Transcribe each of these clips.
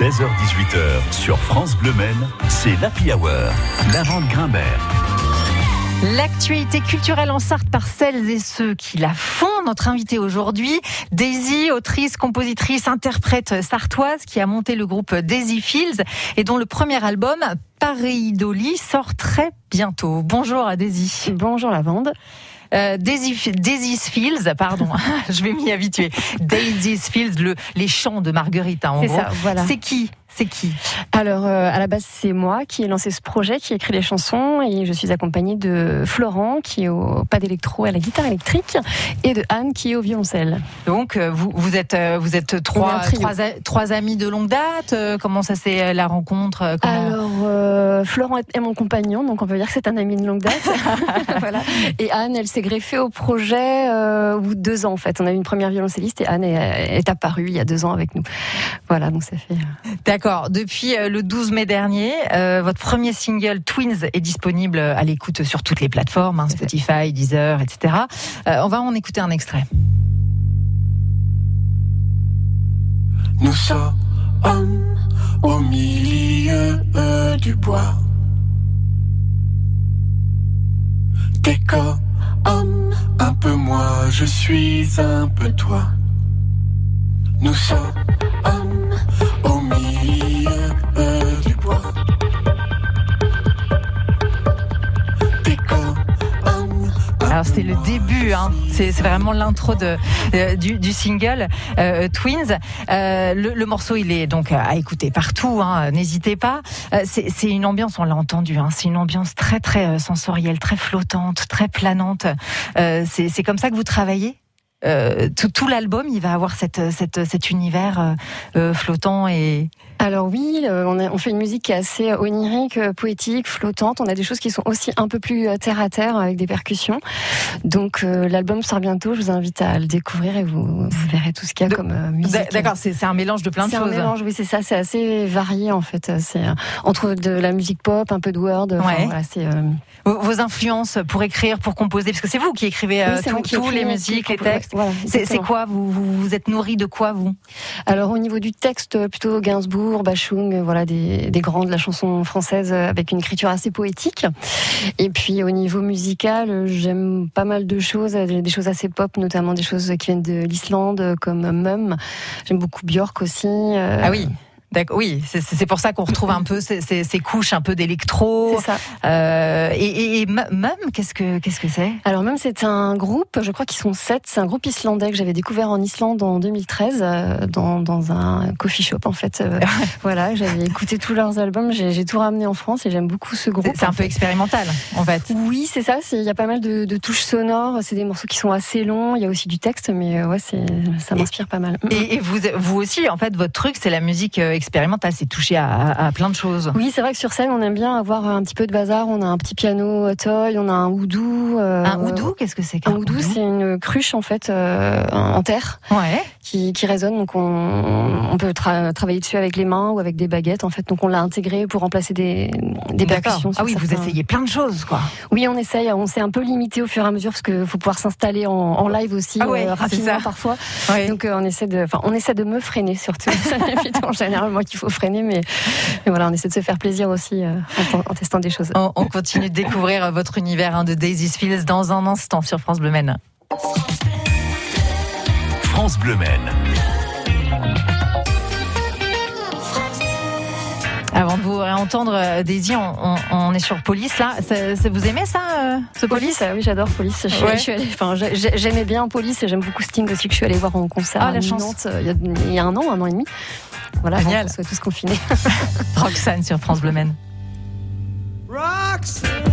16h-18h sur France Bleu Maine, c'est l'Happy Hour. La vente Grimbert. L'actualité culturelle en Sarthe par celles et ceux qui la font. Notre invitée aujourd'hui, Daisy, autrice, compositrice, interprète sartoise qui a monté le groupe Daisy Fields et dont le premier album, Paris Dolly, sort très bientôt. Bonjour à Daisy. Bonjour la Euh, Daisy's Fields, pardon, je vais m'y habituer. Daisy's Fields, le, les chants de Marguerite, hein, en gros. voilà. C'est qui c'est qui Alors, euh, à la base, c'est moi qui ai lancé ce projet, qui ai écrit les chansons, et je suis accompagnée de Florent, qui est au pas d'électro à la guitare électrique, et de Anne, qui est au violoncelle. Donc, euh, vous, vous êtes, euh, vous êtes trois, trois, trois, amis de longue date. Comment ça s'est la rencontre Alors, Florent est mon compagnon, donc on peut dire que c'est un ami de longue date. voilà. Et Anne, elle s'est greffée au projet au bout de deux ans, en fait. On a eu une première violoncelliste, et Anne est, est apparue il y a deux ans avec nous. Voilà, donc ça fait. D'accord. Depuis euh, le 12 mai dernier, euh, votre premier single Twins est disponible à l'écoute sur toutes les plateformes, hein, Spotify, Deezer, etc. Euh, on va en écouter un extrait. Nous sommes au milieu du bois. T'es comme un peu moi, je suis un peu toi. Nous sommes C'est le début, hein. c'est vraiment l'intro de, euh, du, single euh, Twins. Euh, le, morceau il est donc à écouter partout, hein. n'hésitez pas. c'est une ambiance, on l'a entendu, hein. c'est une ambiance très très sensorielle, très flottante, très planante. c'est comme ça que vous travaillez? Tout, l'album, il va avoir cet univers flottant et. Alors oui, on, on, fait une musique qui est assez onirique, poétique, flottante. On a des choses qui sont aussi un peu plus terre à terre avec des percussions. Donc l'album sort bientôt. Je vous invite à le découvrir et vous, verrez tout ce qu'il y a comme musique. D'accord, c'est un mélange de plein de choses. C'est un mélange, oui, c'est ça. C'est assez varié en fait. C'est entre de la musique pop, un peu de word. Ouais. Voilà, vos, influences pour écrire, pour composer, parce que c'est vous qui écrivez tous les musiques, les textes c'est quoi? Vous, vous, êtes nourri de quoi vous? Alors au niveau du texte, plutôt Gainsbourg, Bachung, voilà des, des grands de la chanson française avec une écriture assez poétique. Et puis au niveau musical, j'aime pas mal de choses, des choses assez pop, notamment des choses qui viennent de l'Islande comme Mum. J'aime beaucoup Björk aussi. Euh, ah oui. Oui, c'est pour ça qu'on retrouve un peu ces, ces, couches un peu d'électro. C'est ça. Euh, et, et, Mum, qu'est-ce que qu'est-ce que c'est? Alors Mum, c'est un groupe, je crois qu'ils sont sept. C'est un groupe islandais que j'avais découvert en Islande en 2013 euh, dans, dans un coffee shop en fait. Euh, voilà, j'avais écouté tous leurs albums, j'ai tout ramené en France et j'aime beaucoup ce groupe. C'est un peu expérimental en fait. Oui, c'est ça. Il y a pas mal de, de touches sonores. C'est des morceaux qui sont assez longs. Il y a aussi du texte, mais ouais, ça m'inspire pas mal. Et, et, vous, vous aussi, en fait, votre truc, c'est la musique expérimental, c'est touché à, plein de choses. Oui, c'est vrai que sur scène, on aime bien avoir un petit peu de bazar. On a un petit piano toy, on a un oudou. Euh, un oudou, qu'est-ce que c'est Un oudou, c'est une cruche en fait euh, en terre ouais. qui, résonne. Donc on, peut travailler dessus avec les mains ou avec des baguettes en fait. Donc on l'a intégré pour remplacer des, des percussions. Ah oui, vous essayez plein de choses quoi. Oui, on essaye. On s'est un peu limité au fur et à mesure parce qu'il faut pouvoir s'installer en, live aussi ah euh, rapidement parfois. Donc on essaie de, enfin on essaie de me freiner surtout. ça en général moi qu'il faut freiner, mais, voilà, on essaie de se faire plaisir aussi euh, en, testant des choses. On, continue de découvrir euh, votre univers hein, de Daisy's Fields dans un instant sur France Bleu Maine. France Bleu Maine. Avant de vous réentendre, euh, Daisy, on, est sur Police là. Ça, vous aimez ça, ce Police, Oui, j'adore Police. j'aimais bien Police et j'aime beaucoup Sting aussi que je suis allée voir en concert ah, la chance. il, y a, il y a un an, un an et demi. Voilà, Génial. on soit tous confinés. Roxane sur France Bleu. Roxane.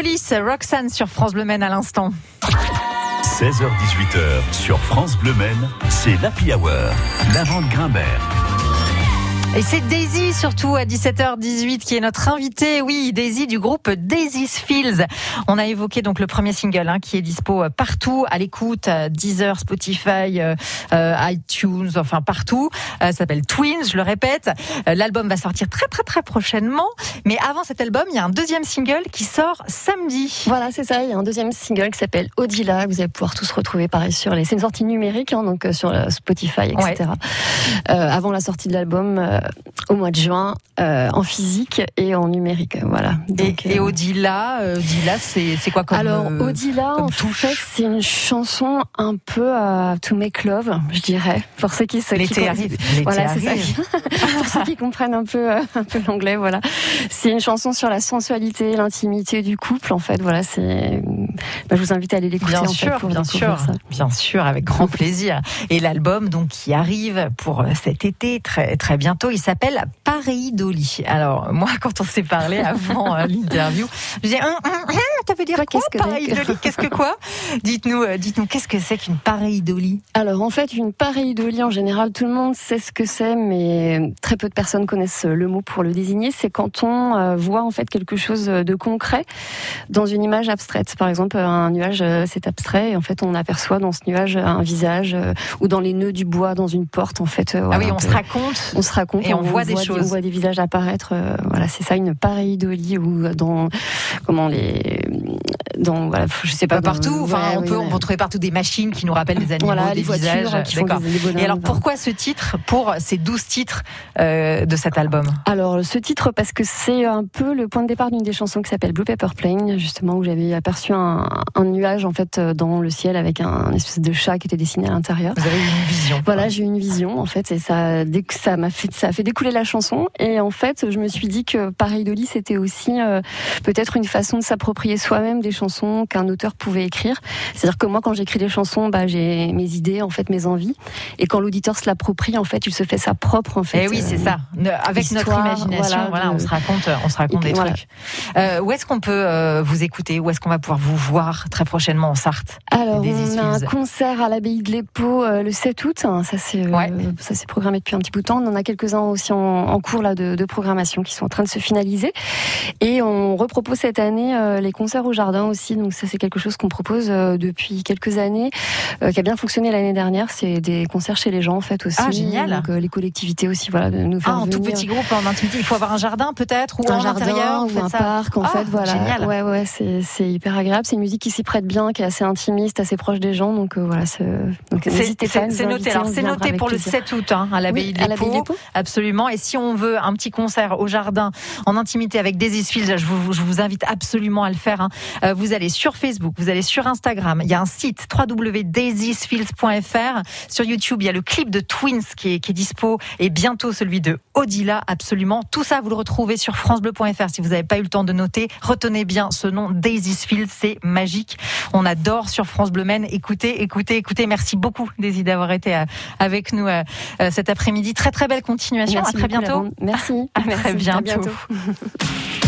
Police, Roxanne sur France Bleu Maine à l'instant. 16h-18h sur France Bleu Maine, c'est l'Happy Hour. La vente. Et c'est Daisy surtout à 17h18 qui est notre invitée. Oui, Daisy du groupe Daisy's Fields. On a évoqué donc le premier single hein, qui est dispo partout à l'écoute, Deezer, Spotify, euh, euh, iTunes, enfin partout. Euh, ça s'appelle Twins, je le répète. L'album va sortir très très très prochainement. Mais avant cet album, il y a un deuxième single qui sort samedi. Voilà, c'est ça. Il y a un deuxième single qui s'appelle Odila. Vous allez pouvoir tous retrouver pareil sur les. C'est une sortie numérique, hein, donc sur Spotify, etc. avant la sortie de l'album euh, au mois de juin euh, en physique et en numérique. Voilà. Donc, et, et Odila, euh, Odila c'est quoi comme Alors Odila, en fait, c'est une chanson un peu à To Make Love, je dirais, pour ceux qui se L'été arrive. Voilà, c'est ça. pour ceux qui comprennent un peu un peu l'anglais, voilà. C'est une chanson sur la sensualité, l'intimité du couple. En fait, voilà, c'est. Bah, je vous invite à aller l'écouter. Bien en sûr, fait, pour bien sûr, ça. bien sûr, avec grand plaisir. Et l'album donc qui arrive pour cet été très très bientôt il s'appelle Pareidolie. Alors, moi, quand on s'est parlé avant euh, l'interview, je disais, hum, hum, hum, ça veut dire quoi, qu'est-ce que Qu'est-ce que quoi? Dites-nous, euh, dites-nous, qu'est-ce que c'est qu'une pareidolie Alors, en fait, une pareidolie, en général, tout le monde sait ce que c'est, mais très peu de personnes connaissent le mot pour le désigner. C'est quand on euh, voit, en fait, quelque chose de concret dans une image abstraite. Par exemple, un nuage, c'est abstrait, et en fait, on aperçoit dans ce nuage un visage, ou dans les nœuds du bois, dans une porte, en fait. ah oui, on se raconte. On se raconte Et on voit des des, choses. on voit des visages apparaître. euh, voilà, c'est ça, une pareidolie ou dans comment les dans voilà, je sais pas Pas partout, dans- enfin, ouais, on oui, peut, ouais. on peut trouver partout des machines qui nous rappellent des animaux, Voilà, des visages. qui font des- des bonhommes, Et alors, pourquoi ce titre pour ces 12 titres euh, de cet album? Alors ce titre parce que c'est un peu le point de départ d'une des chansons qui s'appelle Blue Pepper Plane, justement où j'avais aperçu un, un nuage en fait euh, dans le ciel avec un, un espèce de chat qui était dessiné à l'intérieur. Vous avez eu une vision. Voilà, j'ai eu une vision en fait et ça, dès que ça m'a fait, ça a fait découler la chanson et en fait je me suis dit que pareidolie c'était aussi euh, peut-être une façon de s'approprier soi-même des chansons qu'un auteur pouvait écrire. C'est-à-dire que moi quand j'écris des chansons, bah j'ai mes idées en fait, mes envies et quand l'auditeur se l'approprie en fait, il se fait sa propre en fait. Eh oui, c'est euh, ça. Avec notre imagination, voilà, voilà, on se raconte, on se raconte Et des voilà. trucs. Euh, où est-ce qu'on peut euh, vous écouter? Où est-ce qu'on va pouvoir vous voir très prochainement en Sarthe? Alors, Des on a un concert à l'abbaye de l'Épau euh, le 7 août. hein, Ça, c'est euh, Ouais. ça c'est programmé depuis un petit bout de temps. On en a quelques-uns aussi en, en cours là de, de programmation qui sont en train de se finaliser. Et on repropose cette année euh, les concerts au jardin aussi. Donc ça, c'est quelque chose qu'on propose euh, depuis quelques années, euh, qui a bien fonctionné l'année dernière. C'est des concerts chez les gens en fait aussi. Ah, génial. Donc euh, les collectivités aussi, voilà, de nous faire Ah, en tout petit groupe, en intimité. Il faut avoir un jardin peut-être ou un jardin intérieur. ou un ça parc en Ah, fait voilà Génial. ouais ouais c'est hyper agréable c'est une musique qui s'y prête bien qui est assez intimiste assez proche des gens donc euh, voilà c'est noté. Alors, c'est noté pour le plaisir. 7 août hein, à l'abbaye Oui, de à l'abbaye de l'Épau. l'Épau. Absolument. Et si on veut un petit concert au jardin en intimité avec Daisy Fields, je vous, je vous invite absolument à le faire. hein. Vous allez sur Facebook, vous allez sur Instagram. Il y a un site www.daisysfields.fr. Sur YouTube, il y a le clip de Twins qui est, qui est dispo et bientôt celui de Odila. Absolument. Tout ça, vous le retrouvez sur francebleu.fr. Si vous n'avez pas eu le temps de noter, retenez bien ce nom Daisy's Fields. C'est magique. On adore sur France Bleu Maine. Écoutez, écoutez, écoutez. Merci beaucoup, Daisy, d'avoir été euh, avec nous euh, euh, cet après-midi. Très, très belle continuation. Merci à très bientôt. Merci À très bientôt. bientôt.